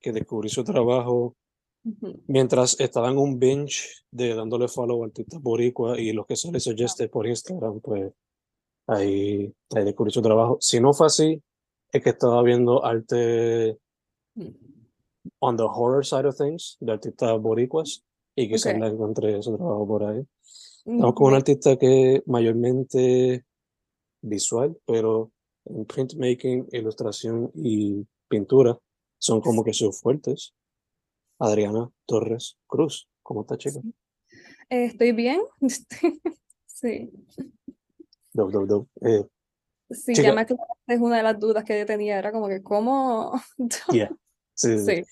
que descubrí su trabajo mientras estaba en un bench de dándole follow a artistas boricua y los que se les suggeste por Instagram, pues ahí, ahí descubrí su trabajo. Si no fue así, es que estaba viendo arte on the horror side of things, de artistas boricuas, y quizás Okay. la encontré su trabajo por ahí. Estamos con un artista que mayormente visual, pero en printmaking, ilustración y pintura son como que sus fuertes. Adriana Torres Cruz, ¿cómo está, chica? Eh, ¿Estoy bien? Sí, Dope, dope, dope. Eh, sí, Chica. ya me es una de las dudas que yo tenía, era como que cómo... yeah. Sí, sí,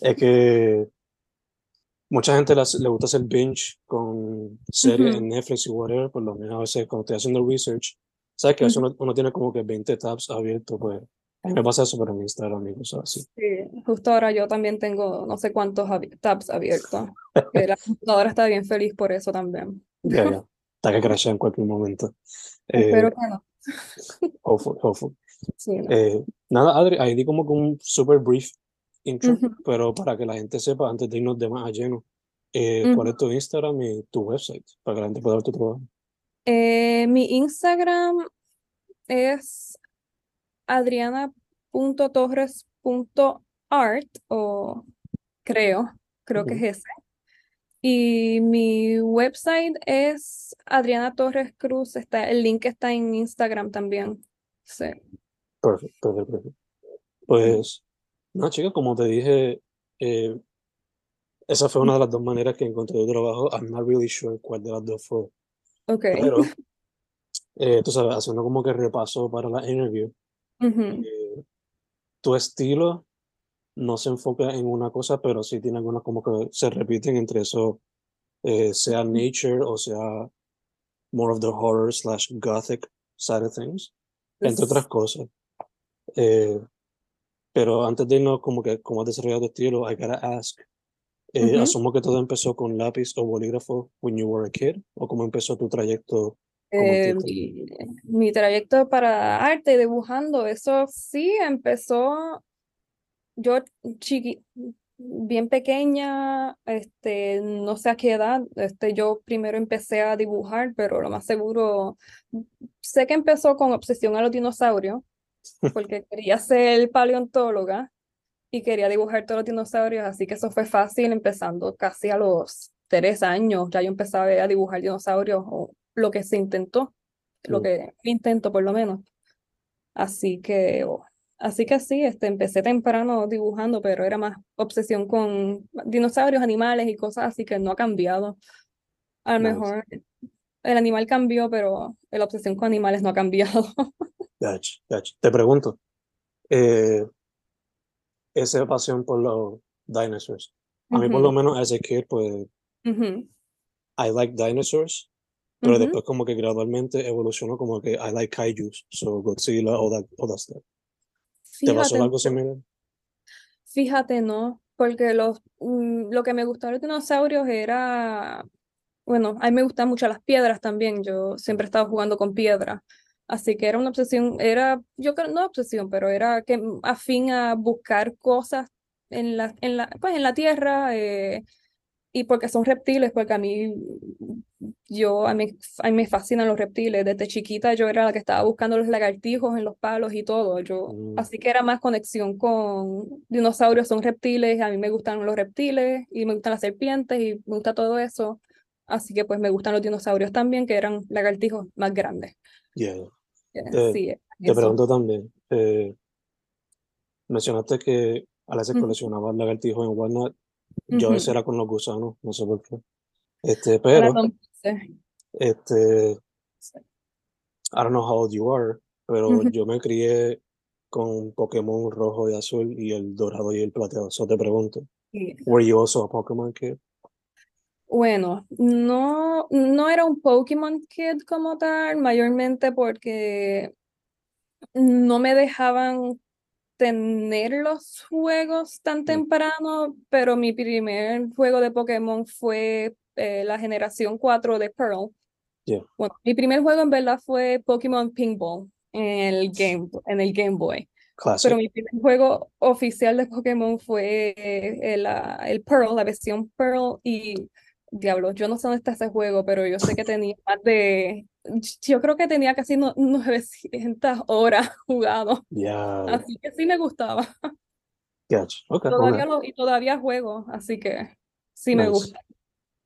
Es que mucha gente las- le gusta hacer binge con series Ujú. en Netflix y whatever, por lo menos a veces cuando estoy haciendo research, sabes que a veces uno, uno tiene como que 20 tabs abiertos, pues me pasa eso, pero en Instagram y cosas así. sí, justo ahora yo también tengo no sé cuántos tabs abiertos, que la computadora está bien feliz por eso también. Ya, ya. Está que crashea en cualquier momento. Eh, Espero que no. hopeful, hopeful. Sí, no. Eh, nada, Adri, ahí di como que un super brief intro, pero para que la gente sepa, antes de irnos de más a lleno, eh, ¿cuál es tu Instagram y tu website? Para que la gente pueda ver tu trabajo. Eh, mi Instagram es adriana.torres.art o creo, creo que es ese. Y mi website es Adriana Torres Cruz, está, el link está en Instagram también. Sí. Perfecto, perfecto, perfecto. Pues, no, chica, como te dije, eh, esa fue una de las dos maneras que encontré tu trabajo. I'm not really sure cuál de las dos fue, Ok. pero, eh, tú sabes, haciendo como que repaso para la interview, Eh, tu estilo no se enfoca en una cosa, pero sí tiene algunas como que se repiten entre eso, eh, sea nature o sea more of the horror slash gothic side of things, entre otras cosas. Eh, pero antes de irnos como que cómo has desarrollado tu estilo, I gotta ask, eh, asumo que todo empezó con lápiz o bolígrafo when you were a kid, o cómo empezó tu trayecto como Eh, mi trayecto para arte, dibujando, eso sí empezó yo chiqui, bien pequeña, este, no sé a qué edad, este, yo primero empecé a dibujar, pero lo más seguro, sé que empezó con obsesión a los dinosaurios, porque quería ser paleontóloga y quería dibujar todos los dinosaurios, así que eso fue fácil, empezando casi a los tres años, ya yo empezaba a dibujar dinosaurios, o lo que se intentó, lo que intento por lo menos. Así que, oh, así que sí, este, empecé temprano dibujando, pero era más obsesión con dinosaurios, animales y cosas así que no ha cambiado. A lo mejor el animal cambió, pero la obsesión con animales no ha cambiado. Gotcha, gotcha. Te pregunto, eh, esa pasión por los dinosaurs. A mí por lo menos as a kid, pues I like dinosaurs, pero ujú. después como que gradualmente evolucionó como que I like kaijus, so Godzilla, all that, all that stuff. ¿Te pasó Fíjate, algo similar? Fíjate, no, porque los, mm, lo que me gustaba de los dinosaurios era, bueno, a mí me gustan mucho las piedras también, yo siempre he estado jugando con piedras, así que era una obsesión, era, yo creo, no obsesión, pero era que afín a buscar cosas en la, en la, pues en la tierra, eh, y porque son reptiles, porque a mí, yo, a mí, a mí me fascinan los reptiles. Desde chiquita yo era la que estaba buscando los lagartijos en los palos y todo. Yo, Mm, así que era más conexión con dinosaurios, son reptiles, a mí me gustan los reptiles y me gustan las serpientes y me gusta todo eso. Así que pues me gustan los dinosaurios también, que eran lagartijos más grandes. yeah. Eh, Te, sí, te eso. pregunto también, eh, mencionaste que a veces Ujú. coleccionabas lagartijos en Walnut. Yo a veces Ujú. era con los gusanos, no sé por qué. Este, pero, este, I don't know how old you are, pero Ujú. yo me crié con Pokémon rojo y azul y el dorado y el plateado. Eso te pregunto. Sí. Were you also a Pokémon kid? Bueno, no, no era un Pokémon Kid como tal, mayormente porque no me dejaban tener los juegos tan temprano, pero mi primer juego de Pokémon fue eh, la generación 4 de Pearl. yeah. Bueno, mi primer juego en verdad fue Pokémon Pinball en el Game, en el Game Boy. Pero Classic. mi primer juego oficial de Pokémon fue eh, el, el Pearl, la versión Pearl. Y diablo, yo no sé dónde está ese juego, pero yo sé que tenía más de. Yo creo que tenía casi no- 900 horas jugado. Yeah, Así que sí me gustaba. gotcha. Okay, Todavía okay. lo, y todavía juego, así que sí me Nice, gusta.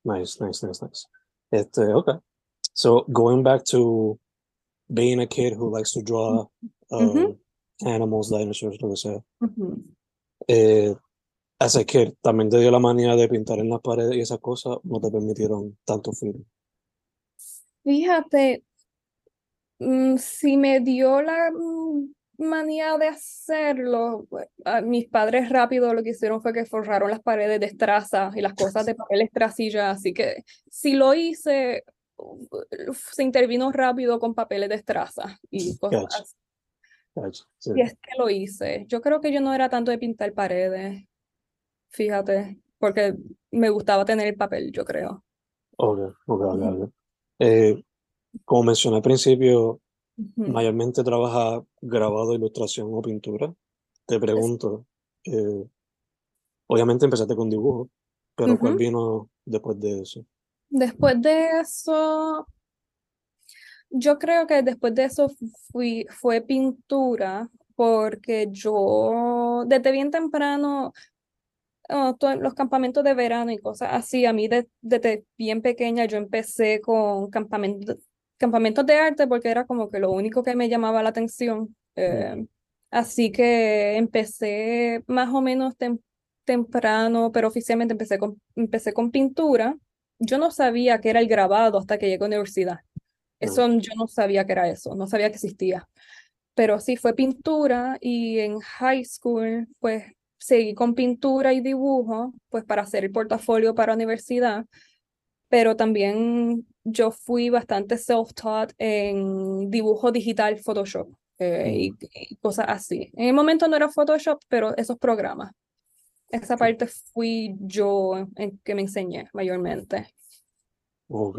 nice, nice, nice, nice. Este, okay. So going back to being a kid who likes to draw um, animals, dinosaurs, lo que sea. Eh, as a kid, también te dio la manía de pintar en las paredes y esas cosas, no te permitieron tanto film. Fíjate, mm, si me dio la mm, manía de hacerlo, mis padres rápido lo que hicieron fue que forraron las paredes de estraza y las cosas de papel estracilla, así que si lo hice, se intervino rápido con papeles de estraza y cosas Gotcha, así. gotcha. Sí. Y es que lo hice. Yo creo que yo no era tanto de pintar paredes, fíjate, porque me gustaba tener el papel, yo creo. Okay, okay, Ujú, okay. Eh, como mencioné al principio, mayormente trabaja grabado, ilustración o pintura. Te pregunto, eh, obviamente empezaste con dibujo, pero ¿cuál vino después de eso? Después de eso, yo creo que después de eso fui, fue pintura, porque yo desde bien temprano, oh, los campamentos de verano y cosas así, a mí de- desde bien pequeña yo empecé con campamentos, campamentos de arte porque era como que lo único que me llamaba la atención. Mm, eh, así que empecé más o menos tem- temprano, pero oficialmente empecé con, empecé con pintura. Yo no sabía que era el grabado hasta que llegué a la universidad. Eso yo no sabía que era eso, no sabía que existía. Pero sí fue pintura y en high school pues seguí con pintura y dibujo pues para hacer el portafolio para la universidad, pero también yo fui bastante self-taught en dibujo digital, Photoshop eh, mm, y, y cosas así. En el momento no era Photoshop, pero esos programas. Esa parte fui yo en que me enseñé mayormente.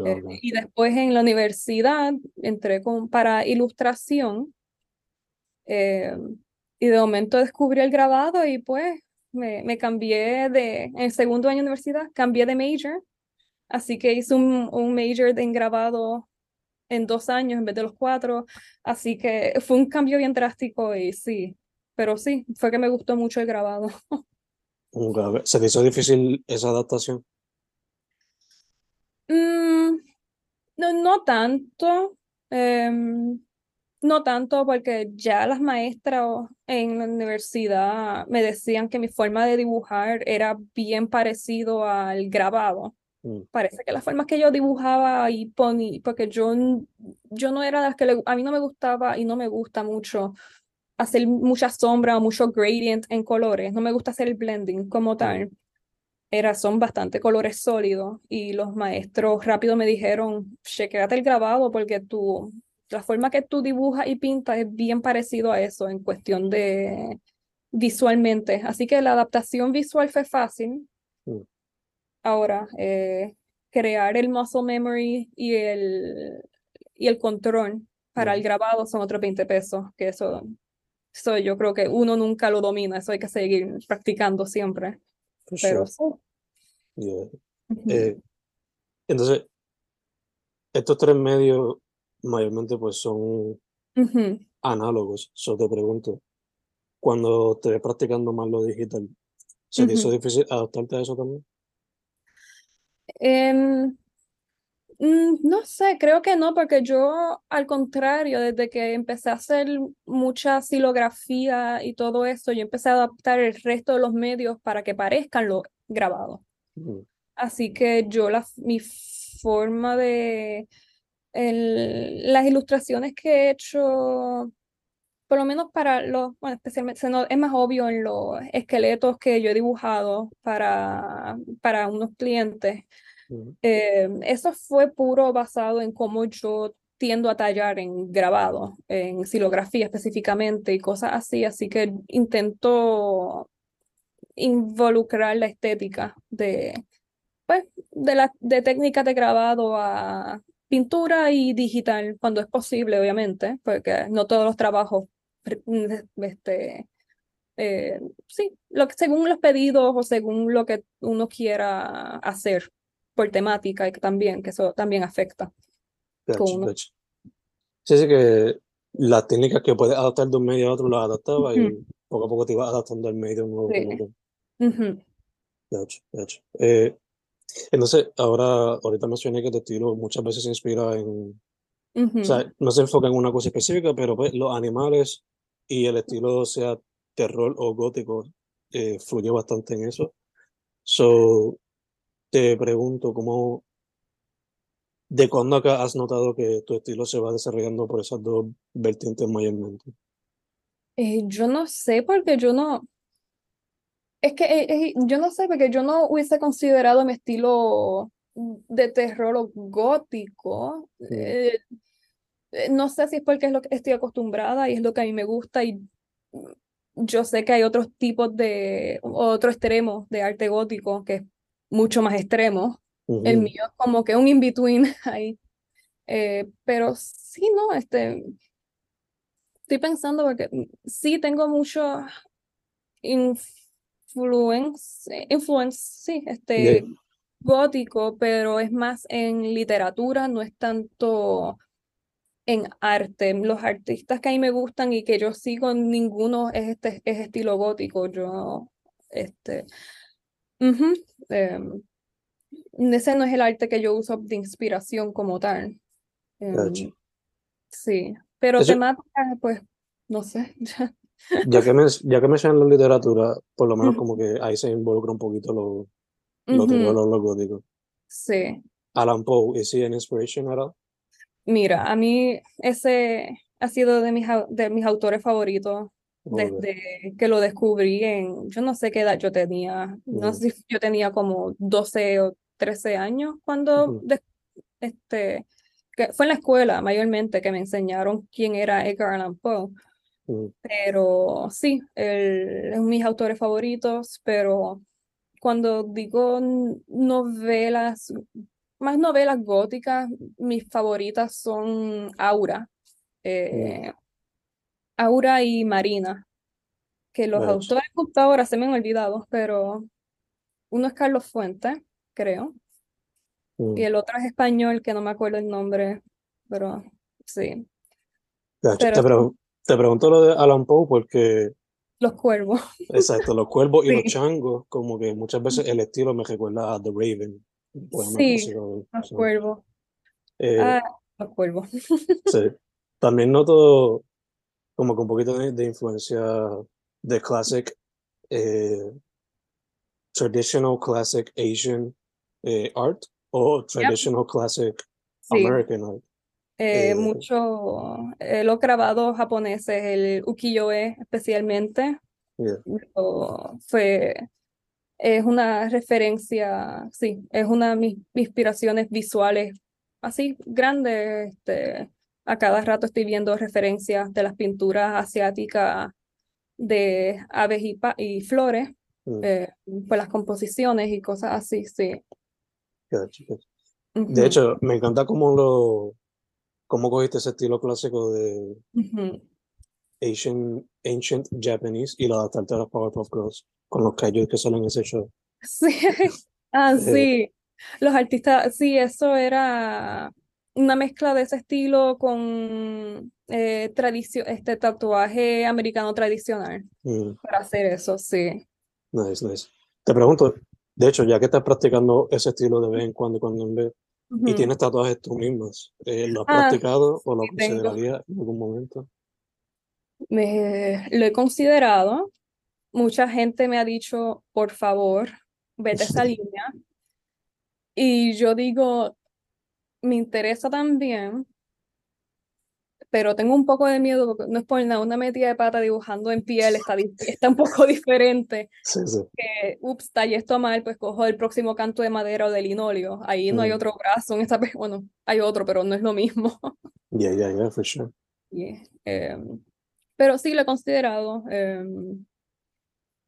Eh, y después en la universidad entré con, para ilustración eh, y de momento descubrí el grabado y pues me, me cambié de, en el segundo año de universidad, cambié de major, así que hice un, un major en grabado en dos años en vez de los cuatro, así que fue un cambio bien drástico y sí, pero sí, fue que me gustó mucho el grabado. ¿Se te hizo difícil esa adaptación? Mm, no, no tanto, em, no tanto porque ya las maestras en la universidad me decían que mi forma de dibujar era bien parecido al grabado. Mm, Parece que las formas que yo dibujaba y ponía, porque yo, yo no era de las que le- a mí no me gustaba y no me gusta mucho hacer mucha sombra o mucho gradient en colores, no me gusta hacer el blending como tal. Era, son bastante colores sólidos y los maestros rápido me dijeron, chequéate el grabado porque tú, la forma que tú dibujas y pintas es bien parecido a eso en cuestión de, visualmente. Así que la adaptación visual fue fácil. Mm. Ahora, eh, crear el muscle memory y el, y el control para el Mm. grabado son otros 20 pesos, que eso, eso yo creo que uno nunca lo domina, eso hay que seguir practicando siempre. For Pero sure. sí. Yeah. Eh, entonces, estos tres medios mayormente pues son análogos. So te pregunto, cuando te ves practicando más lo digital, ¿se te hizo difícil adaptarte a eso también? Em, mm, no sé, creo que no, porque yo, al contrario, desde que empecé a hacer mucha silografía y todo eso, yo empecé a adaptar el resto de los medios para que parezcan lo grabado. Mm, Así que yo, la, mi forma de, el- las ilustraciones que he hecho, por lo menos para los, bueno, especialmente, es más obvio en los esqueletos que yo he dibujado para, para unos clientes. mm, Eh, eso fue puro basado en cómo yo tiendo a tallar en grabado, en silografía específicamente y cosas así, así que intento involucrar la estética de, pues, de la de técnicas de grabado a pintura y digital cuando es posible, obviamente, porque no todos los trabajos, pre- este, eh, sí, lo que, según los pedidos o según lo que uno quiera hacer por temática y que también, que eso también afecta gotcha, gotcha. Sí, sí que las técnicas que puedes adaptar de un medio a otro las adaptabas Ujú, y poco a poco te ibas adaptando al medio nuevo sí, tal. ujú, Gotcha, gotcha. Eh, entonces, ahora, ahorita mencioné que tu estilo muchas veces se inspira en, o ujú. sea, no se enfoca en una cosa específica, pero pues los animales y el estilo, sea terror o gótico, eh, fluye bastante en eso. So, te pregunto, ¿cómo, de cuándo acá has notado que tu estilo se va desarrollando por esas dos vertientes mayormente? Eh, yo no sé porque yo no, es que eh, eh, yo no sé porque yo no hubiese considerado mi estilo de terror gótico. Eh, no sé si es porque es lo que estoy acostumbrada y es lo que a mí me gusta y yo sé que hay otros tipos de, otro extremo de arte gótico que es mucho más extremo. El mío es como que un in-between ahí. Eh, pero sí, no, este, estoy pensando porque sí tengo mucho influence, influence, sí, este, gótico, pero es más en literatura, no es tanto en arte. Los artistas que a mí me gustan y que yo sigo, ninguno es este es estilo gótico. Yo, este, em, ese no es el arte que yo uso de inspiración como tal. gotcha. Em, sí, pero De hecho, temática, pues, no sé. ya que, men- ya que mencionas la literatura, por lo menos como que ahí se involucra un poquito lo, lo ujú, terror o lo gótico. sí. Alan Poe, ¿is he an inspiration at all? Mira, a mí ese ha sido de mis, de mis autores favoritos desde que lo descubrí en, yo no sé qué edad yo tenía, no Mm, sé si yo tenía como 12 o 13 años cuando, ujú, de- este, que fue en la escuela mayormente que me enseñaron quién era Edgar Allan Poe, pero sí, él es mis autores favoritos, pero cuando digo novelas, más novelas góticas, mis favoritas son Aura, eh, Aura y Marina, que los autores justo ahora se me han olvidado, pero uno es Carlos Fuentes, creo, y el otro es español, que no me acuerdo el nombre, pero sí, gotcha. pero Te, pregunto lo de Alan Poe porque, Los Cuervos, exacto, los cuervos y los changos, como que muchas veces el estilo me recuerda a The Raven, sí. Los Cuervos, eh, ah, Los Cuervos, sí. También noto como que un poquito de, de influencia de classic, eh, traditional classic Asian eh, art o Yep, traditional classic sí. American art. Eh, Eh, mucho, eh, los grabados japoneses, el ukiyo-e especialmente, yeah, lo- fue, es una referencia, sí, es una de mis inspiraciones visuales así grandes. Este, a cada rato estoy viendo referencias de las pinturas asiáticas de aves y, y flores, Mm, pues las composiciones y cosas así, sí. gotcha, gotcha. Ujú, De hecho, me encanta cómo lo, cómo cogiste ese estilo clásico de. Asian, Ancient Japanese y lo adaptaste a los Powerpuff Girls con los kaijus que salen en ese show. Sí, ah, sí. Los artistas, sí, eso era una mezcla de ese estilo con eh, tradicio- este tatuaje americano tradicional mm, para hacer eso, sí. nice, nice. Te pregunto, de hecho, ya que estás practicando ese estilo de vez en cuando y cuando en vez, y Ujú. tienes tatuajes tú mismas, eh, ¿lo has Ah, practicado o lo sí, considerarías en algún momento? Me, lo he considerado. Mucha gente me ha dicho, por favor, vete a esa línea. Y yo digo, me interesa también, pero tengo un poco de miedo porque no es por nada, una metida de pata dibujando en piel está, está un poco diferente. Sí, sí. Que, ups, tallé esto mal, pues cojo el próximo canto de madera o de linóleo. Ahí no hay Mm, otro brazo en esta, bueno, hay otro, pero no es lo mismo. yeah, yeah, yeah, for sure. Y, em, pero sí lo he considerado. em,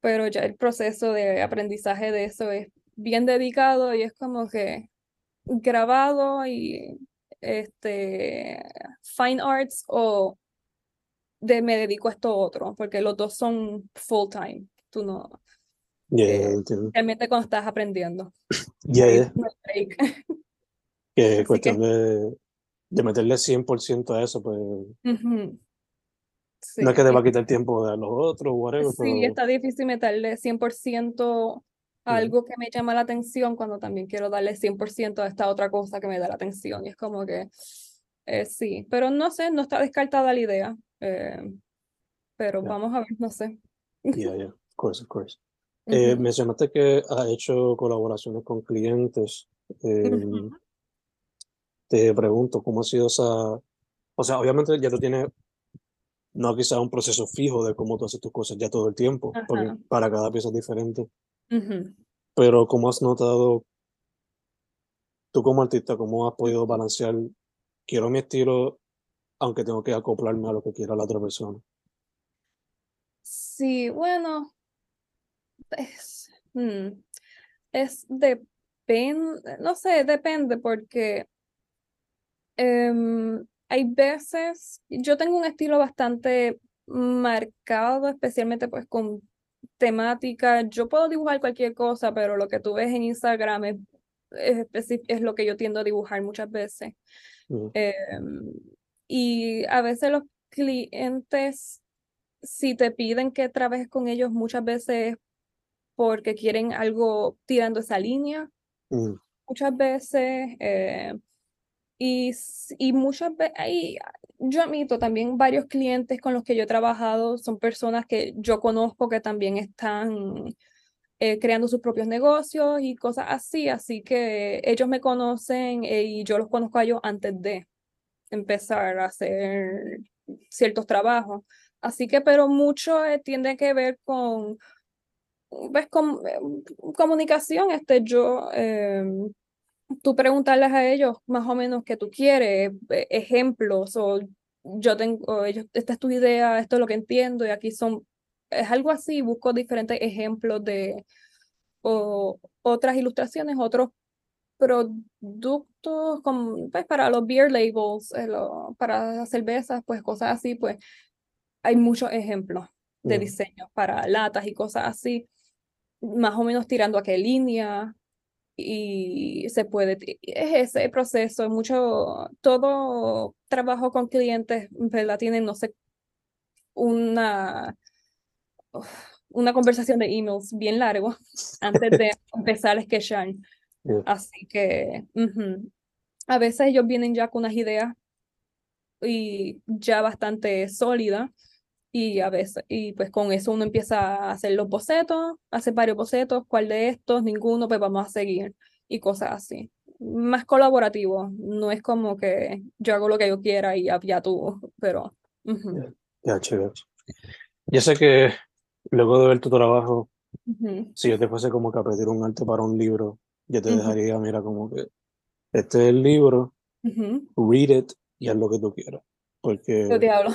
pero ya el proceso de aprendizaje de eso es bien dedicado y es como que grabado y este fine arts o de me dedico a esto otro, porque los dos son full time. Tú no, Yeah, eh, realmente cuando estás aprendiendo. Yeah, no que, cuestión de, de meterle 100% a eso, pues no sí. es que te va a quitar tiempo de los otros, whatever, Sí, pero está difícil meterle 100% a mm, algo que me llama la atención cuando también quiero darle 100% a esta otra cosa que me da la atención. Y es como que, eh, sí, pero no sé, no está descartada la idea, eh, pero yeah, vamos a ver, no sé. yeah, yeah, of course, of course. Eh, Ujú, mencionaste que has hecho colaboraciones con clientes. Eh, ujú, te pregunto, ¿cómo ha sido esa? O sea, obviamente ya tú tienes, no quizá un proceso fijo de cómo tú haces tus cosas ya todo el tiempo, porque para cada pieza es diferente, pero ¿cómo has notado tú como artista, cómo has podido balancear, quiero mi estilo, aunque tengo que acoplarme a lo que quiera la otra persona? Sí, bueno, es, mm, es depende, no sé, depende porque Em, hay veces, yo tengo un estilo bastante marcado, especialmente pues con temática. Yo puedo dibujar cualquier cosa, pero lo que tú ves en Instagram es, es, es lo que yo tiendo a dibujar muchas veces. Em, y a veces los clientes, si te piden que trabajes con ellos, muchas veces porque quieren algo tirando esa línea, muchas veces. eh, y, y muchas veces, yo admito también varios clientes con los que yo he trabajado son personas que yo conozco que también están eh, creando sus propios negocios y cosas así, así que ellos me conocen eh, y yo los conozco a ellos antes de empezar a hacer ciertos trabajos. Así que, pero mucho eh, tiene que ver con, pues, con eh, comunicación. Este, yo, em, tú preguntarles a ellos más o menos qué tú quieres, eh, ejemplos, o yo tengo, ellos, esta es tu idea, esto es lo que entiendo, y aquí son, es algo así, busco diferentes ejemplos de, o otras ilustraciones, otros productos, como, pues para los beer labels, eh, lo- para las cervezas, pues cosas así, pues hay muchos ejemplos de mm, diseños para latas y cosas así, más o menos tirando a qué línea y se puede, es ese proceso, es mucho, todo trabajo con clientes, ¿verdad? Tienen, no sé, una, una conversación de emails bien largo antes de empezar a sketchar. yeah, Así que. A veces ellos vienen ya con unas ideas y ya bastante sólidas y a veces, y pues con eso uno empieza a hacer los bocetos, hacer varios bocetos, cuál de estos, ninguno, pues vamos a seguir y cosas así. Más colaborativo, no es como que yo hago lo que yo quiera y ya, ya tú, pero ujú, yeah, gotcha, gotcha. Ya sé que luego de ver tu trabajo, ujú, si yo te fuese como que a pedir un arte para un libro, yo te ujú, dejaría, mira, como que este es el libro, read it y haz lo que tú quieras. Yo Porque te hablo.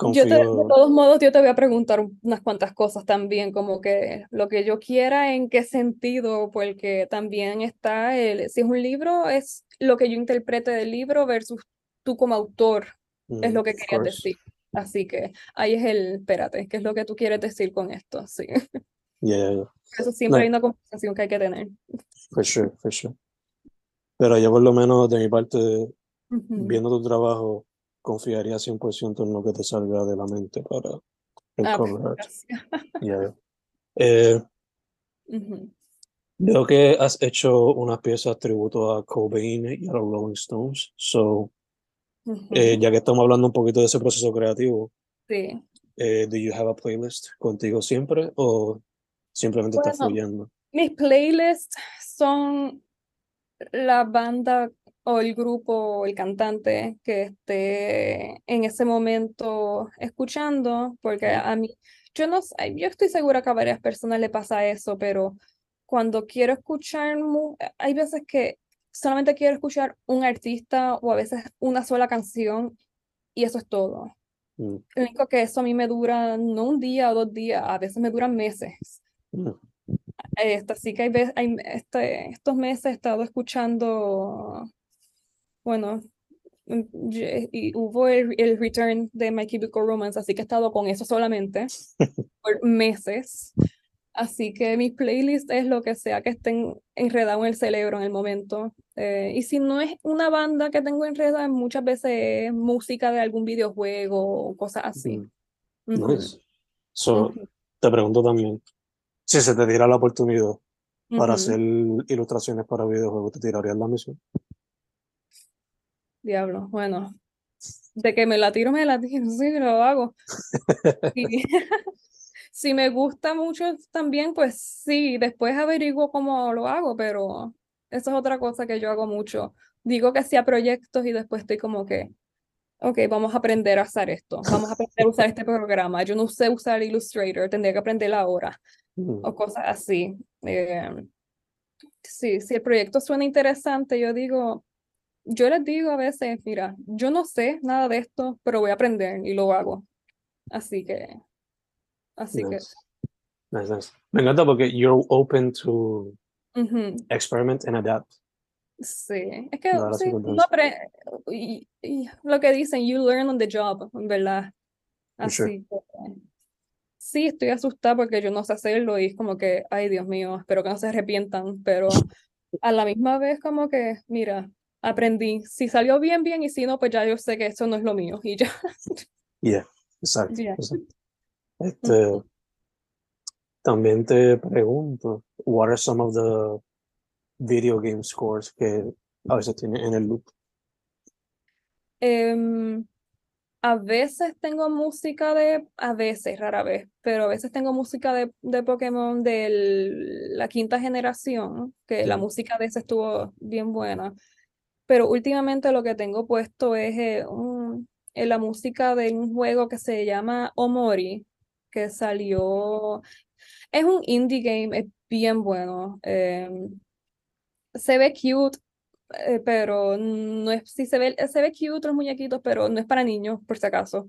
Yo te, de confío, todos modos, yo te voy a preguntar unas cuantas cosas también, como que lo que yo quiera, en qué sentido, porque también está el, si es un libro, es lo que yo interprete del libro versus tú como autor, es mm, lo que querías decir. Así que ahí es el, espérate, ¿qué es lo que tú quieres decir con esto? Sí. Yeah, yeah, yeah. Eso siempre No, hay una conversación que hay que tener. for sure, for sure. Pero yo por lo menos de mi parte, Ujú. viendo tu trabajo, confiaría 100% en lo que te salga de la mente para el Ah, cover. Yeah. Eh, Ujú. veo que has hecho unas piezas tributo a Cobain y a los Rolling Stones. So, eh, Ujú. ya que estamos hablando un poquito de ese proceso creativo, Sí. eh, do you have a playlist contigo siempre o simplemente estás Bueno, fluyendo? mis playlists son la banda o el grupo o el cantante que esté en ese momento escuchando, porque a mí, yo no yo estoy segura que a varias personas le pasa eso, pero cuando quiero escuchar, mu- hay veces que solamente quiero escuchar un artista o a veces una sola canción y eso es todo. mm, Lo único que eso a mí me dura no un día o dos días, a veces me duran meses. mm, Este, así que hay, hay este, estos meses he estado escuchando, bueno, mm, y hubo el, el return de My Chemical Romance, así que he estado con eso solamente por meses. Así que mi playlist es lo que sea que estén enredado en el cerebro en el momento. Eh, y si no es una banda que tengo enredada, muchas veces es música de algún videojuego o cosas así. mm. Ujú, Nice. So, ujú, te pregunto también, si se te diera la oportunidad para ujú. hacer ilustraciones para videojuegos, ¿te tirarías la misión? Diablo, bueno, de que me la tiro, me la tiro, sí, lo hago. Y si me gusta mucho también, pues sí, después averiguo cómo lo hago, pero eso es otra cosa que yo hago mucho. Digo que sí a proyectos y después estoy como que, ok, vamos a aprender a hacer esto, vamos a aprender a usar este programa. Yo no sé usar Illustrator, tendría que aprender ahora, Mm, o cosas así. Eh, sí, si el proyecto suena interesante, yo digo, yo les digo a veces, mira, yo no sé nada de esto, pero voy a aprender y lo hago. Así que, así que, Nice. Nice. Me encanta porque you're open to experiment and adapt. Sí, es que la sí, y, y lo que dicen, you learn on the job, verdad. Sure. Así que sí, estoy asustada porque yo no sé hacerlo y es como que, ay Dios mío, espero que no se arrepientan, pero a la misma vez como que, mira, aprendí. Si salió bien, bien, y si no, pues ya yo sé que eso no es lo mío y ya. Yeah, exacto. Exacto. Este, también te pregunto, what are some of the video game scores que a veces tiene en el loop? Em, a veces tengo música de, a veces, rara vez, pero a veces tengo música de, de Pokémon de la quinta generación, que la música de ese estuvo bien buena. Pero últimamente lo que tengo puesto es eh, un- eh, la música de un juego que se llama Omori, que salió, es un indie game, es bien bueno. em, se ve cute, eh, pero no es, sí se ve, se ve cute los muñequitos, pero no es para niños, por si acaso.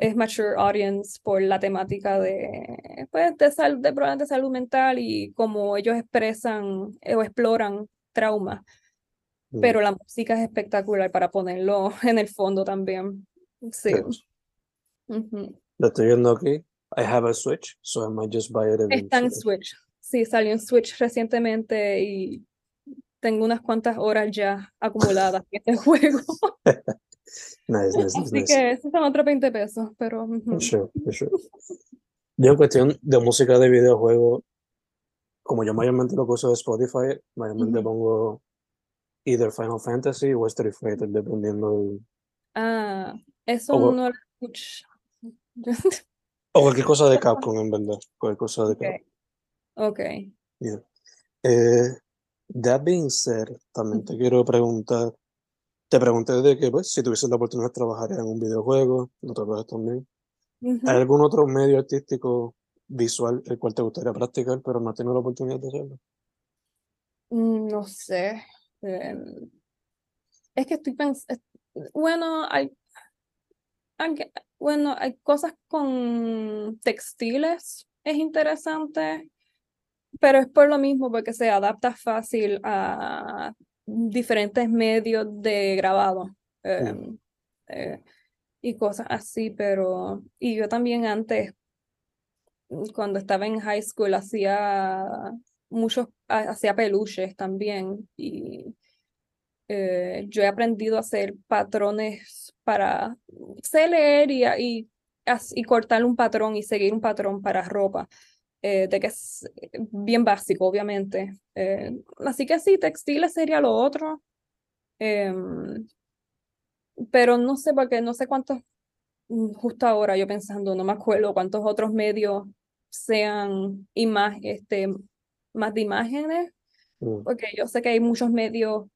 Es, mature audience por la temática de, pues, de, sal- de problemas de salud mental y cómo ellos expresan eh, o exploran traumas. Pero la música es espectacular para ponerlo en el fondo también. Sí. Yes. ujú. Lo estoy viendo aquí. I have a Switch, so I might just buy it Está en. Switch. Sí, salió en Switch recientemente y tengo unas cuantas horas ya acumuladas en este juego. Nice, nice, Así nice. que esos son otros 20 pesos, pero For ujú. sure, sure. Yo en cuestión de música de videojuego, como yo mayormente lo uso de Spotify, mayormente Ujú. pongo either Final Fantasy o Street Fighter, dependiendo del- Ah, eso o, no lo escucho. o cualquier cosa de Capcom, en verdad. Cualquier cosa de Capcom. ok. yeah. Eh, that being said, también te quiero preguntar, te pregunté de que, pues, si tuvieses la oportunidad de trabajar en un videojuego, lo trabajas también. Ujú. ¿Hay algún otro medio artístico visual el cual te gustaría practicar, pero no has tenido la oportunidad de hacerlo? Mm, No sé. Em, es que estoy pensando. Bueno, hay, aunque- Bueno, hay cosas con textiles, es interesante, pero es por lo mismo, porque se adapta fácil a diferentes medios de grabado em, eh, y cosas así, pero y yo también antes, cuando estaba en high school, hacía muchos, hacía peluches también y eh, yo he aprendido a hacer patrones para sé leer y, y, y cortar un patrón y seguir un patrón para ropa. Eh, de que es bien básico, obviamente. Eh, así que sí, textiles sería lo otro. Em, pero no sé, porque no sé cuántos, mm, justo ahora yo pensando, no me acuerdo cuántos otros medios sean este, más de imágenes, mm. porque yo sé que hay muchos medios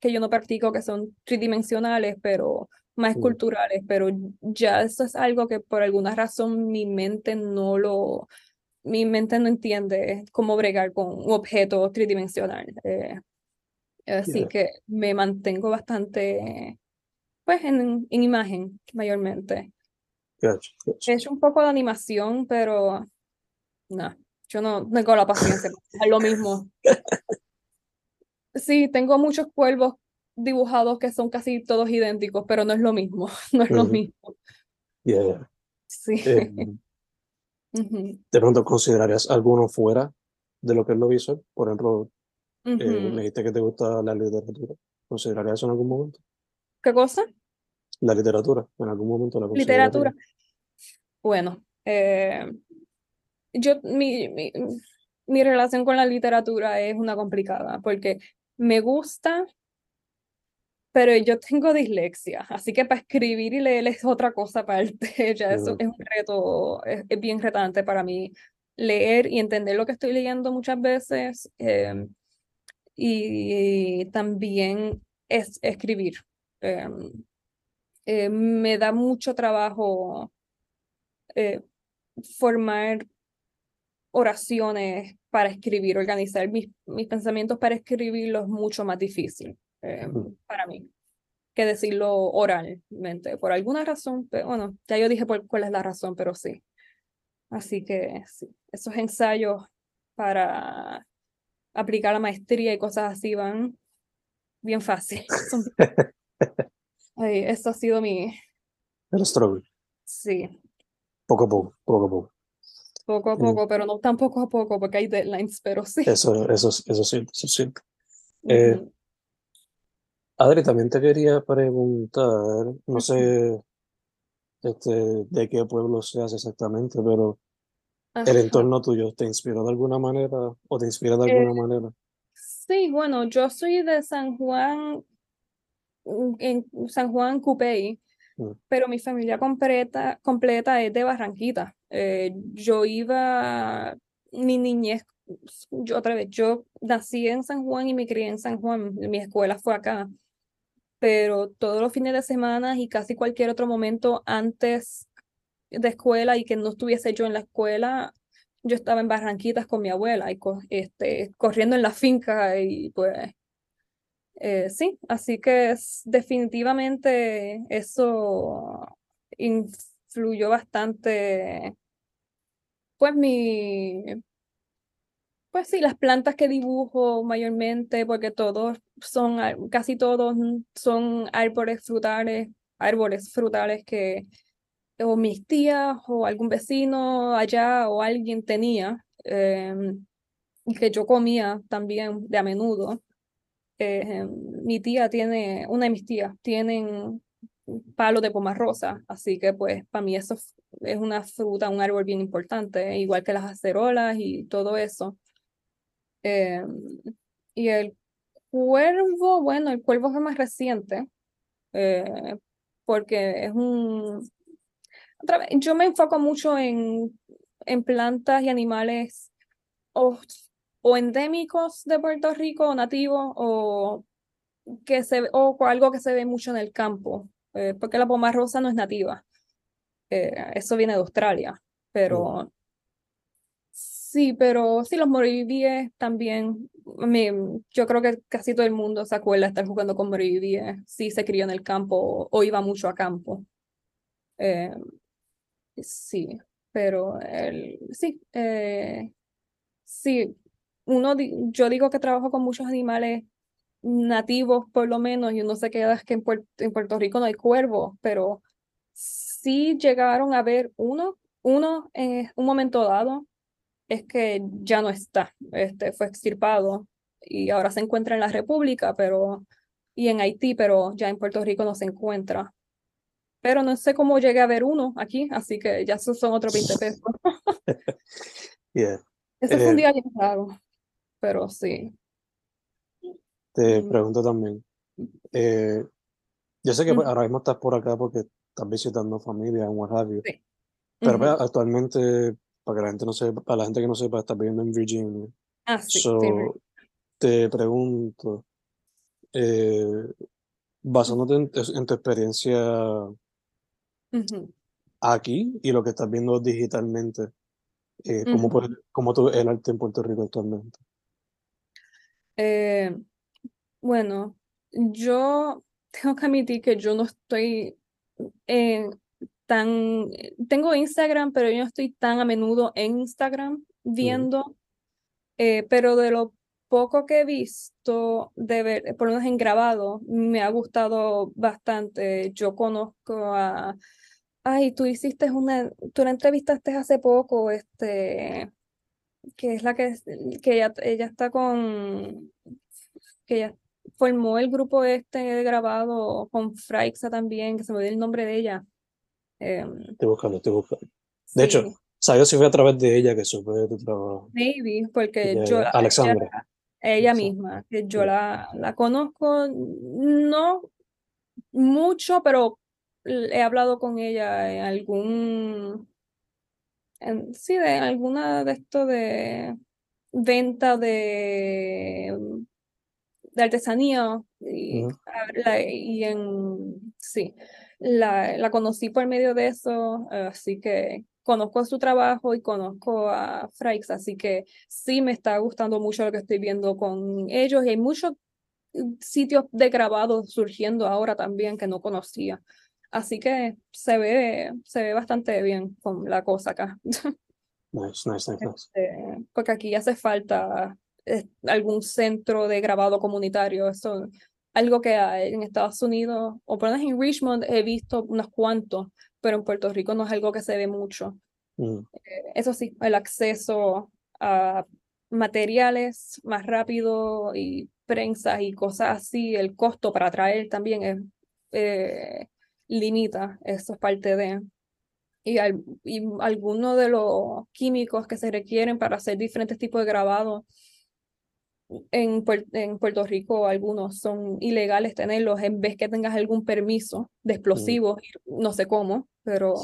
que yo no practico que son tridimensionales, pero más mm. culturales, pero ya eso es algo que por alguna razón mi mente no lo, mi mente no entiende cómo bregar con un objeto tridimensional. Eh, así que me mantengo bastante, pues, en, en imagen, mayormente. He hecho un poco de animación, pero no, yo no tengo la paciencia es lo mismo. Sí, tengo muchos cuervos dibujados que son casi todos idénticos, pero no es lo mismo, no es lo mismo. Sí. Em, ¿De pronto considerarías alguno fuera de lo que es lo visual? Por ejemplo, eh, me dijiste que te gusta la literatura. ¿Considerarías eso en algún momento? ¿Qué cosa? La literatura, en algún momento la Literatura. Bueno, eh, yo, mi, mi, mi relación con la literatura es una complicada porque me gusta, pero yo tengo dislexia, así que para escribir y leer es otra cosa aparte, ya eso es un reto, es, bien retante para mí leer y entender lo que estoy leyendo muchas veces em, y también es escribir. Em, eh, me da mucho trabajo eh, formar oraciones para escribir, organizar mis, mis pensamientos para escribirlos mucho más difícil. Eh, para mí que decirlo oralmente, por alguna razón, pero bueno, ya yo dije por, cuál es la razón, pero sí. Así que sí, esos ensayos para aplicar la maestría y cosas así van bien fácil. eso ha sido mi... El struggle. Sí. Poco a poco, poco a poco. Poco a poco, pero no tan poco a poco porque hay deadlines, pero sí. Eso, eso, eso sí, eso sí. Eh, Adri, también te quería preguntar, no sé este, de qué pueblo seas exactamente, pero el entorno tuyo, ¿te inspiró de alguna manera o te inspira de alguna eh, manera? Sí, bueno, yo soy de San Juan, mm, en San Juan Cupey, mm. pero mi familia completa, completa es de Barranquita. Eh, yo iba, mi niñez, yo otra vez, yo nací en San Juan y me crié en San Juan, mi escuela fue acá pero todos los fines de semana y casi cualquier otro momento antes de escuela y que no estuviese yo en la escuela, yo estaba en Barranquitas con mi abuela y este, corriendo en la finca y pues eh, sí, así que es, definitivamente eso influyó bastante pues mi pues sí, las plantas que dibujo mayormente, porque todos son, casi todos son árboles frutales, árboles frutales que o mis tías o algún vecino allá o alguien tenía em, y que yo comía también de a menudo. Em, mi tía tiene, una de mis tías tienen palo de rosa, así que pues para mí eso es una fruta, un árbol bien importante, igual que las acerolas y todo eso. Em, y el cuervo, bueno, el cuervo es más reciente, eh, porque es un... Yo me enfoco mucho en, en plantas y animales o endémicos de Puerto Rico, o nativos, o, que se, o algo que se ve mucho en el campo, eh, porque la poma rosa no es nativa. Eh, eso viene de Australia, pero Sí, pero sí, los morivíes también. yo creo que casi todo el mundo se acuerda de estar jugando con morivíes. Sí, se crió en el campo o iba mucho a campo. Eh, Sí, pero el, sí, eh, sí, uno, yo digo que trabajo con muchos animales nativos por lo menos, y uno se queda es que en, Puer- en Puerto Rico no hay cuervos, pero sí llegaron a ver uno, uno en un momento dado, es que ya no está, este, fue extirpado y ahora se encuentra en la República, pero, y en Haití, pero ya en Puerto Rico no se encuentra. Pero no sé cómo llegué a ver uno aquí, así que ya son otros 20 pesos. Yeah. Ese fue un Eh, día bien raro, pero sí. Te Mm, pregunto también, eh, yo sé que pues, ahora mismo estás por acá porque estás visitando familia en what have you, sí. pero pues, actualmente, para que la gente no sepa, para la gente que no sepa, estás viviendo en Virginia. Ah, sí, sí. Te pregunto, eh, basándote en, en tu experiencia aquí y lo que estás viendo digitalmente, eh, ¿cómo, puede- cómo tú el arte en Puerto Rico actualmente? Eh, bueno, yo tengo que admitir que yo no estoy eh, tan... Tengo Instagram, pero yo no estoy tan a menudo en Instagram viendo, eh, pero de lo poco que he visto, de ver, por lo menos en grabado, me ha gustado bastante. Yo conozco a... Ay, tú hiciste una, tú la entrevistaste hace poco, este, que es la que, es- que ella, ella está con, que ella formó el grupo este grabado con Fraixa también, que se me olvidó el nombre de ella. Em, Estoy buscando, estoy buscando. De hecho, sí, sabes si fue a través de ella que supe de tu trabajo. maybe, porque Ella, yo, ella- ella, Alexandra. ella Sí, misma, que yo sí. la, la conozco, no mucho, pero he hablado con ella en algún, en- sí, de alguna de esto de venta de de artesanía y, la- y en sí, la, la conocí por medio de eso, así que conozco su trabajo y conozco a Freix, así que sí me está gustando mucho lo que estoy viendo con ellos y hay muchos eh, sitios de grabado surgiendo ahora también que no conocía. Así que se ve, se ve bastante bien con la cosa acá. Nice, nice, nice, nice. Este, porque aquí hace falta eh, algún centro de grabado comunitario. Eso, algo que hay en Estados Unidos, o por lo menos en Richmond he visto unos cuantos, pero en Puerto Rico no es algo que se ve mucho. Mm, Eh, Eso sí, el acceso a materiales más rápido y prensa y cosas así, el costo para traer también es, eh, limita, eso es parte de y, al- y algunos de los químicos que se requieren para hacer diferentes tipos de grabado en, en Puerto Rico, algunos son ilegales tenerlos en vez que tengas algún permiso de mm, explosivos, no sé cómo, pero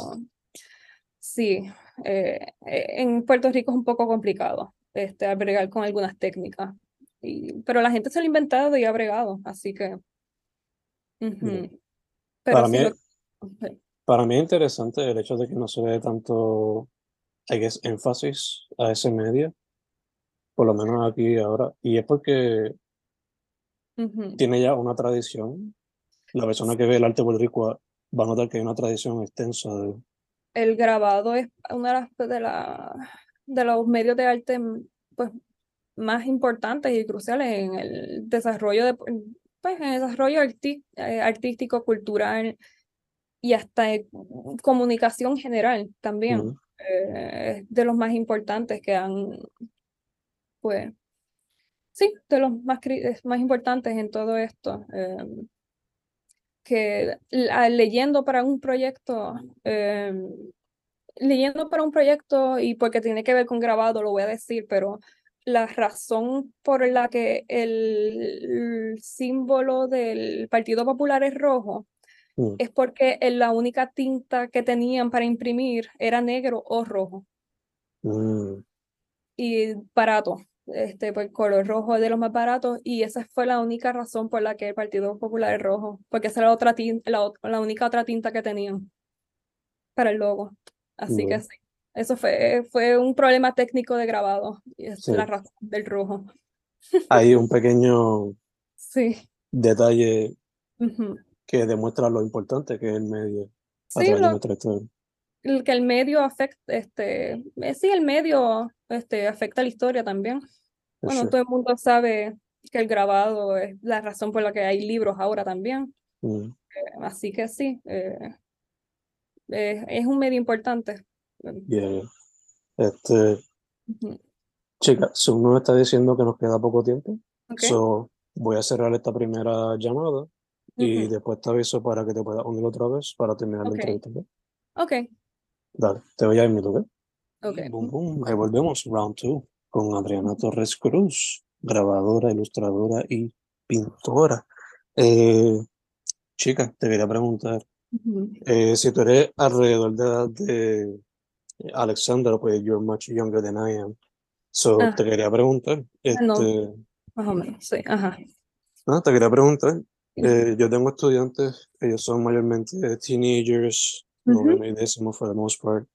sí, eh, en Puerto Rico es un poco complicado este, abregar con algunas técnicas, y, pero la gente se lo ha inventado y ha bregado, así que. Pero Para sí, mí, lo, para mí es interesante el hecho de que no se ve tanto, I guess, énfasis a ese medio, por lo menos aquí ahora, y es porque tiene ya una tradición. La persona que ve el arte boricua va a notar que hay una tradición extensa de... el grabado es uno de, las, de, la, de los medios de arte pues, más importantes y cruciales en el desarrollo de, pues, en el desarrollo arti- eh, artístico, cultural y hasta comunicación general también. Eh, es de los más importantes que han, pues, sí, de los más, más importantes en todo esto. eh, que la- leyendo para un proyecto, eh, leyendo para un proyecto y porque tiene que ver con grabado, lo voy a decir, pero la razón por la que el, símbolo del Partido Popular es rojo mm, es porque la única tinta que tenían para imprimir era negro o rojo mm, y barato. Este, pues, el color rojo es de los más baratos y esa fue la única razón por la que el Partido Popular es rojo, porque esa era la otra tinta, la, la única otra tinta que tenían para el logo. Así que sí, eso fue, fue un problema técnico de grabado y es sí. la razón del rojo. Hay un pequeño Sí. detalle que demuestra lo importante que es el medio a Sí, lo, nuestra historia. el, que el medio afecta, este, eh, sí, el medio este, afecta la historia también. Bueno, sure. todo el mundo sabe que el grabado es la razón por la que hay libros ahora también. Mm, Eh, Así que sí, eh, eh, es un medio importante. Yeah. Este, Ujú. chica, so uno está diciendo que nos queda poco tiempo, Ok, so voy a cerrar esta primera llamada y después te aviso para que te puedas unir otra vez para terminar la Ok. entrevista, ¿ok? Ok, Dale, te voy a invitar, ¿ok? ok. Boom, boom, ahí volvemos, round two, con Adriana Torres Cruz, grabadora, ilustradora y pintora. Eh, chica, te quería preguntar, eh, si tú eres alrededor de la edad de Alexander, pues you're much younger than I am. So, Ah. te quería preguntar, no. este, Más o menos, sí, ajá. no, te quería preguntar, eh, yo tengo estudiantes, ellos son mayormente teenagers, Ujú. noveno y décimo for the most part.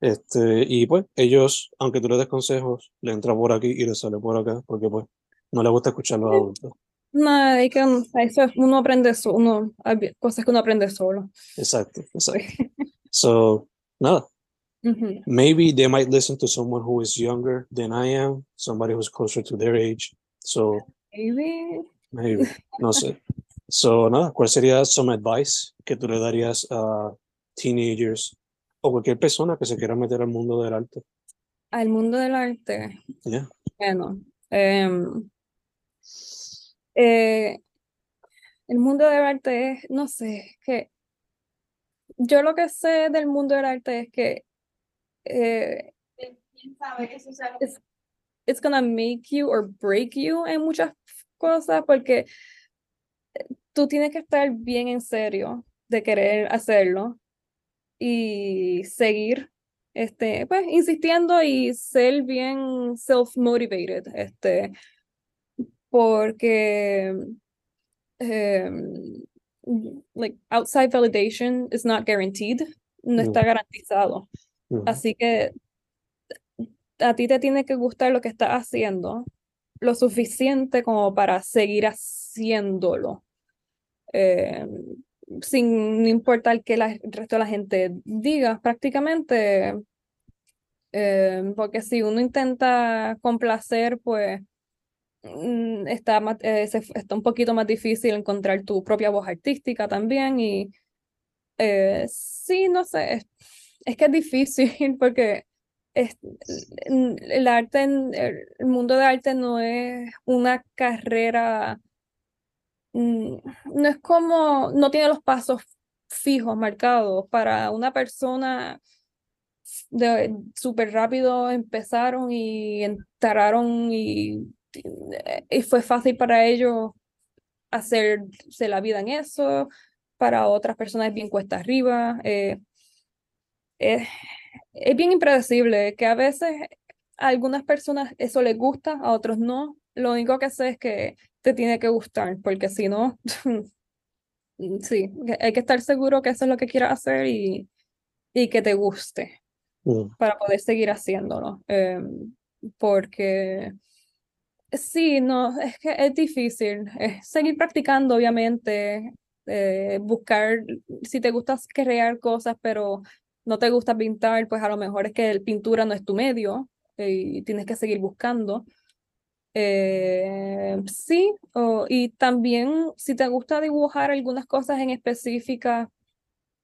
Este, y pues ellos, aunque tú les des consejos, le entra por aquí y le sale por acá, porque pues no les gusta escuchar a los adultos. No, hay que, es- uno aprende solo, uno, cosas que uno aprende solo. Exacto, exacto. So, nada, Maybe they might listen to someone who is younger than I am, somebody who's closer to their age. So, Maybe, maybe, no sé. So, nada, ¿cuál sería some advice que tú le darías a teenagers o cualquier persona que se quiera meter al mundo del arte? al mundo del arte, Yeah. bueno, em, eh, el mundo del arte es, no sé, que yo lo que sé del mundo del arte es que eh, it's, it's gonna make you or break you en muchas cosas porque tú tienes que estar bien en serio de querer hacerlo y seguir este pues insistiendo y ser bien self-motivated este porque em, like outside validation is not guaranteed no. está garantizado Así que a ti te tiene que gustar lo que estás haciendo lo suficiente como para seguir haciéndolo. Eh, sin importar que el resto de la gente diga, prácticamente. eh, porque si uno intenta complacer, pues mm, está, más- eh, está un poquito más difícil encontrar tu propia voz artística también. Y eh, sí, no sé, es, que es difícil porque es- el arte, en- el mundo de arte no es una carrera, mm, no es como, no tiene los pasos fijos marcados para una persona de súper rápido empezaron y entraron y, y fue fácil para ellos hacerse la vida en eso, para otras personas es bien cuesta arriba. eh, es, es bien impredecible, que a veces a algunas personas eso les gusta, a otros no. Lo único que sé es que te tiene que gustar, porque si no, sí, hay que estar seguro que eso es lo que quieras hacer y, y que te guste Mm. para poder seguir haciéndolo. em, porque sí, no, es que es difícil. Es seguir practicando, obviamente. eh, buscar, si te gusta crear cosas, pero no te gusta pintar, pues a lo mejor es que el pintura no es tu medio eh, y tienes que seguir buscando. Eh, sí, y también si te gusta dibujar algunas cosas en específica,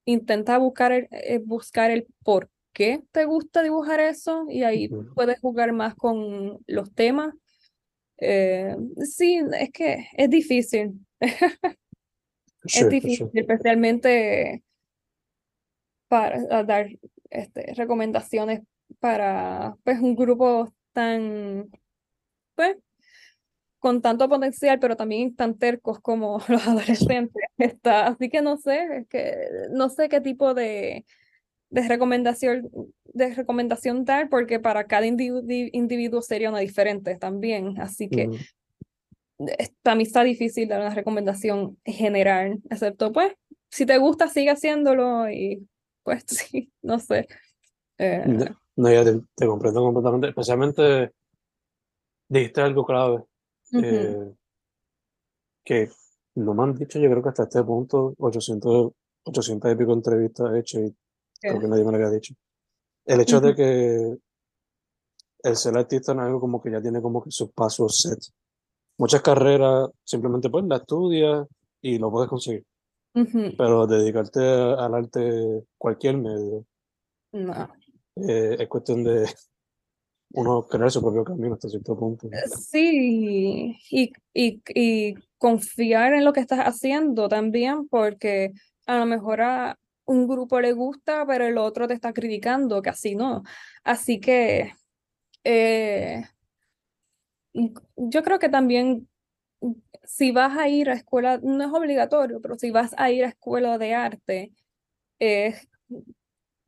intenta buscar el, eh, buscar el por qué te gusta dibujar eso y ahí puedes jugar más con los temas. Eh, sí, es que es difícil, es difícil, especialmente para dar este, recomendaciones para pues, un grupo tan, pues, con tanto potencial, pero también tan tercos como los adolescentes. Está, así que no sé, es que no sé qué tipo de, de recomendación, de recomendación dar, porque para cada individuo, individuo sería una diferente también. Así que Mm. mí está difícil dar una recomendación general, excepto pues, si te gusta, sigue haciéndolo y pues sí, no sé. Eh, No, no, ya te, te comprendo completamente. Especialmente dijiste algo clave eh, que no me han dicho, yo creo que hasta este punto, 800, 800 y pico entrevistas hechas y creo que nadie me lo había dicho. El hecho de que el ser artista no es algo como que ya tiene como que sus pasos set. Muchas carreras simplemente pues la estudias y lo puedes conseguir. Pero dedicarte al arte, cualquier medio, no. Eh, es cuestión de uno crear su propio camino hasta cierto punto. Eh, sí, y, y, y confiar en lo que estás haciendo también, porque a lo mejor a un grupo le gusta, pero el otro te está criticando, que así no. Así que eh, yo creo que también si vas a ir a escuela, no es obligatorio, pero si vas a ir a escuela de arte, es,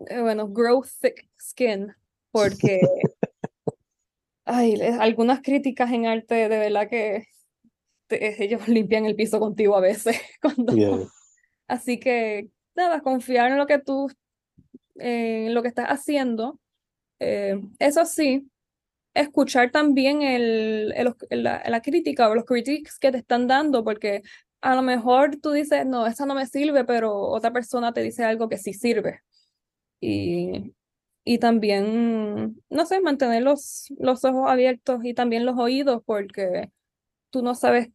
eh, bueno, grow thick skin, porque hay algunas críticas en arte de verdad que ellos limpian el piso contigo a veces. Cuando... Así que, nada, confiar en lo que tú, en lo que estás haciendo. Eh, eso sí, escuchar también el, la, crítica o los critiques que te están dando, porque a lo mejor tú dices, no, esa no me sirve, pero otra persona te dice algo que sí sirve. Y, y también, no sé, mantener los, los ojos abiertos y también los oídos, porque tú no sabes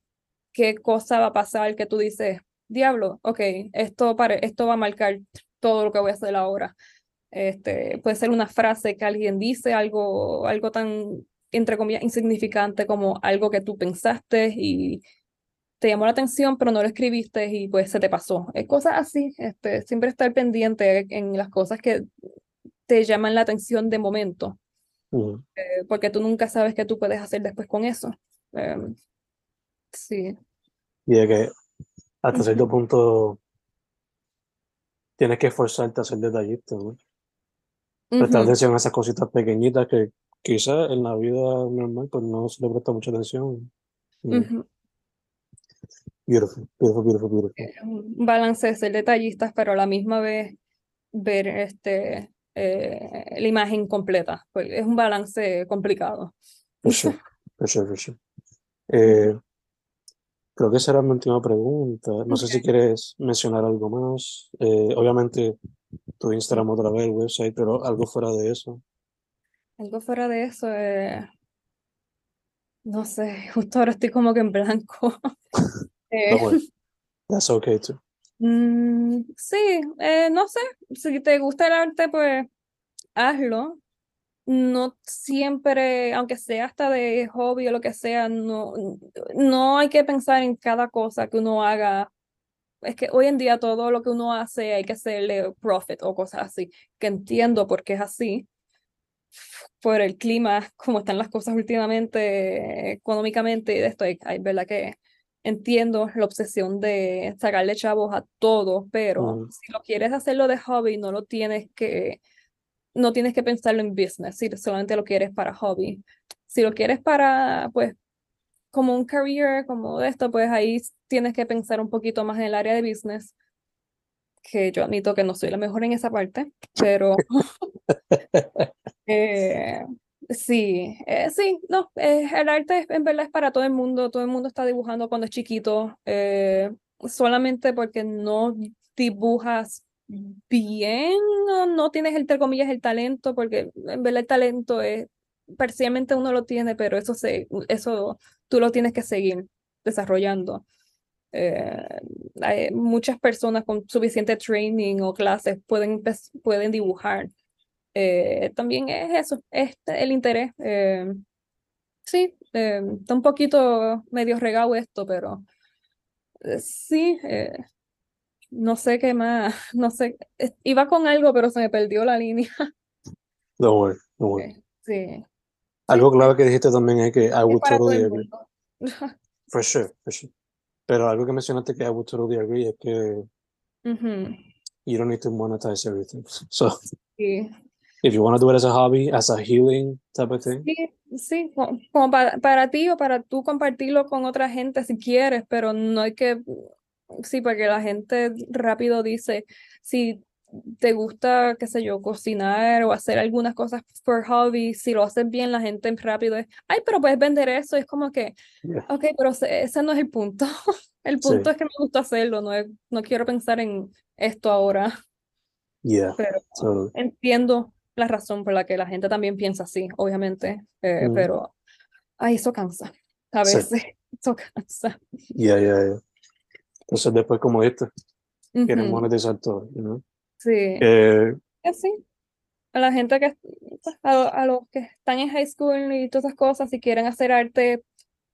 qué cosa va a pasar que tú dices, diablo, ok, esto, esto va a marcar todo lo que voy a hacer ahora. Este, puede ser una frase que alguien dice, algo, algo tan, entre comillas, insignificante como algo que tú pensaste y te llamó la atención, pero no lo escribiste y pues se te pasó. Es cosas así, este, siempre estar pendiente en las cosas que te llaman la atención de momento, eh, porque tú nunca sabes qué tú puedes hacer después con eso. Em, sí. Y de que hasta cierto punto tienes que esforzarte a ser detallista, ¿no? Prestar atención a esas cositas pequeñitas que quizás en la vida normal pues no se le presta mucha atención. Beautiful, beautiful, beautiful, beautiful. Un balance de ser detallistas, pero a la misma vez ver este, eh, la imagen completa. Pues es un balance complicado. For sure, eh, creo que esa era mi última pregunta. No sé si quieres mencionar algo más. Eh, obviamente tu Instagram otra vez, el website, pero algo fuera de eso. Algo fuera de eso, eh, no sé, justo ahora estoy como que en blanco. eh, That's okay too. Mm, sí, eh, no sé, si te gusta el arte, pues hazlo. No siempre, aunque sea hasta de hobby o lo que sea, no, no hay que pensar en cada cosa que uno haga es que hoy en día todo lo que uno hace hay que hacerle profit o cosas así, que entiendo por qué es así, por el clima, como están las cosas últimamente, económicamente y de esto, hay, verdad que entiendo la obsesión de sacarle chavos a todo, pero si lo quieres hacerlo de hobby, no lo tienes que, no tienes que pensarlo en business, si solamente lo quieres para hobby. Si lo quieres para, pues, como un career, como esto, pues ahí tienes que pensar un poquito más en el área de business, que yo admito que no soy la mejor en esa parte, pero eh, sí, eh, sí, no, eh, el arte en verdad es para todo el mundo, todo el mundo está dibujando cuando es chiquito, solamente porque no dibujas bien, no, no tienes entre comillas el talento, porque en verdad el talento es parcialmente uno lo tiene, pero eso se, eso tú lo tienes que seguir desarrollando. Eh, hay muchas personas con suficiente training o clases pueden, pueden dibujar. Eh, también es eso, es el interés. Eh, sí, está un poquito medio regado esto, pero sí, no sé qué más, no sé, iba con algo, pero se me perdió la línea. No no worry. Sí. Algo clave que dijiste también es que I would totally agree. For sure, for sure. Pero algo que mencionaste que I would totally agree es que you don't need to monetize everything. So, sí. if you want to do it as a hobby, as a healing type of thing. Sí, sí, como para, para ti o para tú compartirlo con otra gente si quieres, pero no hay que, sí, porque la gente rápido dice, si te gusta, qué sé yo, cocinar o hacer algunas cosas por hobby, si lo haces bien, la gente rápido es, ay, pero puedes vender eso, es como que, ok, pero ese no es el punto. el punto es que me gusta hacerlo, no, no quiero pensar en esto ahora. Yeah, pero entiendo la razón por la que la gente también piensa así, obviamente, eh, Mm. pero ay, eso cansa, a Sí. veces, eso cansa. Yeah, yeah, yeah. Entonces después como este, quieren Ujú, monetizar todo, you know? Sí, Eh, que sí. A la gente que, pues, a, a los que están en high school y todas esas cosas, si quieren hacer arte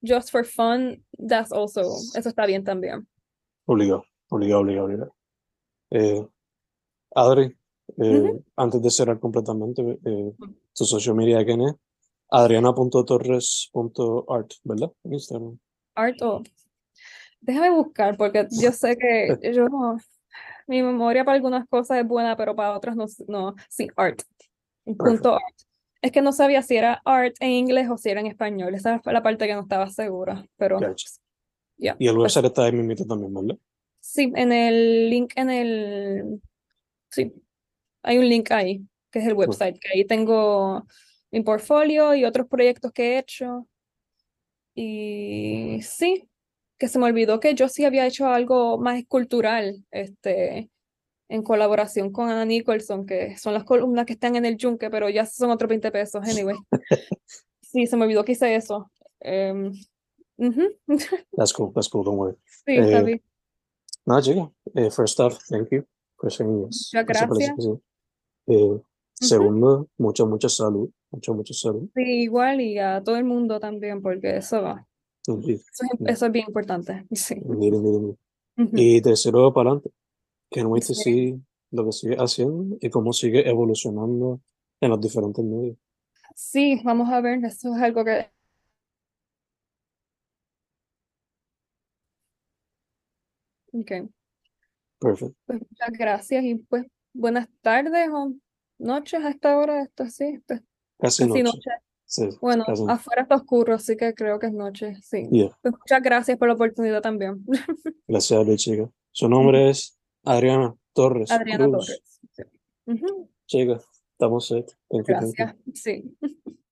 just for fun, that's also, eso está bien también. obligado, obligado, obligado, obligado. Eh, Adri, eh, antes de cerrar completamente, eh, tu social media, ¿quién es? Adriana.torres.art, ¿verdad? En Instagram. Art o déjame buscar porque yo sé que yo mi memoria para algunas cosas es buena, pero para otras no, no. Sí, art. Punto art. Es que no sabía si era art en inglés o si era en español. Esa fue la parte que no estaba segura, pero Gotcha. Y el pues, website está ahí mismito también, ¿verdad? sí, en el link en el sí, hay un link ahí, que es el website, que ahí tengo mi portfolio y otros proyectos que he hecho. Y sí, que se me olvidó que yo sí había hecho algo más escultural, este, en colaboración con Anna Nicholson, que son las columnas que están en el yunque, pero ya son otros 20 pesos, anyway. Sí, se me olvidó que hice eso. Em, ujú. That's cool, that's cool, don't worry. Sí, está Eh, bien. Nada, chica, eh, first off, thank you for saying yes. Muchas gracias. Eh, segundo, mucha, mucha salud, mucha, mucha salud. Sí, igual y a todo el mundo también, porque eso, Eso es, eso es bien importante. Sí. indeed. Ujú. Y tercero, para adelante. Wait to Sí. see lo que sigue haciendo y cómo sigue evolucionando en los diferentes medios. Sí, vamos a ver, eso es algo que Ok, Perfect. pues muchas gracias y pues buenas tardes o noches a esta hora, esto sí, esto Casi casi noche. noche. Sí, Bueno, casi. afuera está oscuro, así que creo que es noche, sí. Yeah. Pues muchas gracias por la oportunidad también. Gracias a ti, chica. Su nombre es Adriana Torres Adriana Cruz. Torres. Sí. Chica, estamos set. Gracias, sí.